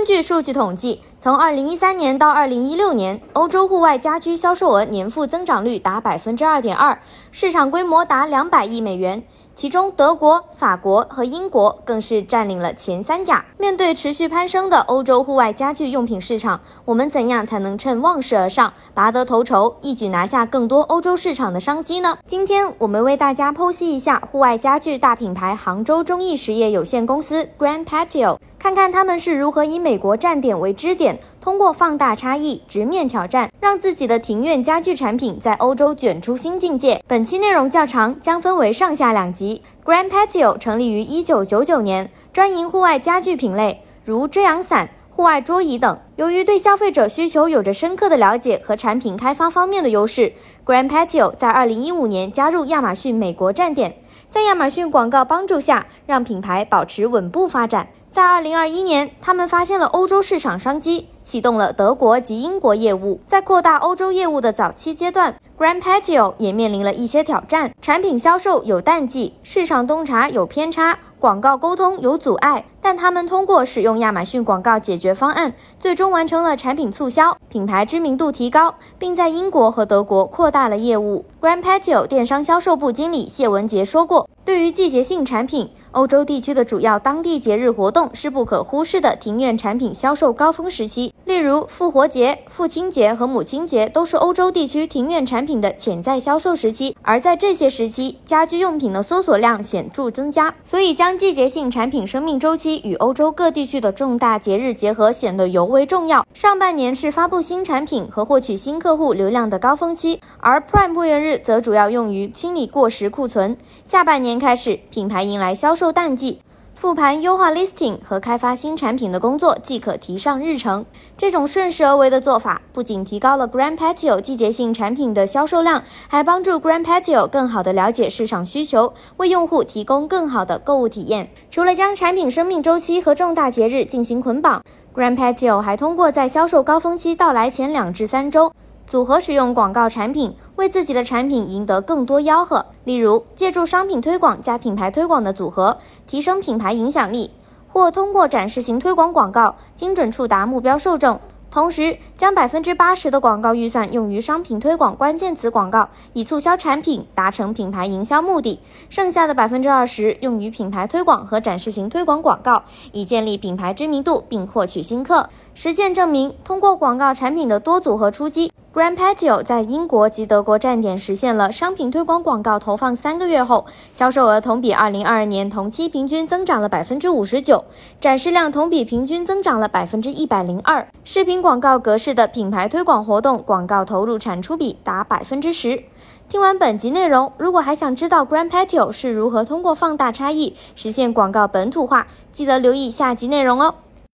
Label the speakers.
Speaker 1: 根据数据统计，从2013年到2016年，欧洲户外家居销售额年复增长率达2.2%，市场规模达200亿美元。其中，德国、法国和英国更是占领了前三甲。面对持续攀升的欧洲户外家具用品市场，我们怎样才能趁旺势而上，拔得头筹，一举拿下更多欧洲市场的商机呢？今天，我们为大家剖析一下户外家具大品牌杭州中意实业有限公司 Grand Patio。看看他们是如何以美国站点为支点，通过放大差异、直面挑战，让自己的庭院家具产品在欧洲卷出新境界。本期内容较长，将分为上下两集。Grand Patio 成立于一九九九年，专营户外家具品类，如遮阳伞、户外桌椅等。由于对消费者需求有着深刻的了解和产品开发方面的优势，Grand Patio 在二零一五年加入亚马逊美国站点，在亚马逊广告帮助下，让品牌保持稳步发展。在二零二一年，他们发现了欧洲市场商机，启动了德国及英国业务。在扩大欧洲业务的早期阶段，Grand Patio 也面临了一些挑战：产品销售有淡季，市场洞察有偏差，广告沟通有阻碍。但他们通过使用亚马逊广告解决方案，最终完成了产品促销，品牌知名度提高，并在英国和德国扩大了业务。Grand Patio 电商销售部经理谢文杰说过：“对于季节性产品，欧洲地区的主要当地节日活动是不可忽视的庭院产品销售高峰时期。例如，复活节、父亲节和母亲节都是欧洲地区庭院产品的潜在销售时期。而在这些时期，家居用品的搜索量显著增加，所以将季节性产品生命周期与欧洲各地区的重大节日结合显得尤为重要。上半年是发布新产品和获取新客户流量的高峰期，而 Prime 会员日。则主要用于清理过时库存。下半年年开始，品牌迎来销售淡季，复盘优化 listing 和开发新产品的工作即可提上日程。这种顺势而为的做法，不仅提高了 Grand Patio 季节性产品的销售量，还帮助 Grand Patio 更好地了解市场需求，为用户提供更好的购物体验。除了将产品生命周期和重大节日进行捆绑，Grand Patio 还通过在销售高峰期到来前两至三周。组合使用广告产品，为自己的产品赢得更多吆喝。例如，借助商品推广加品牌推广的组合，提升品牌影响力；或通过展示型推广广告，精准触达目标受众。同时，将百分之八十的广告预算用于商品推广关键词广告，以促销产品，达成品牌营销目的；剩下的百分之二十用于品牌推广和展示型推广广告，以建立品牌知名度并获取新客。实践证明，通过广告产品的多组合出击。Grand Patio 在英国及德国站点实现了商品推广广告投放三个月后，销售额同比二零二二年同期平均增长了百分之五十九，展示量同比平均增长了百分之一百零二。视频广告格式的品牌推广活动广告投入产出比达百分之十。听完本集内容，如果还想知道 Grand Patio 是如何通过放大差异实现广告本土化，记得留意下集内容哦。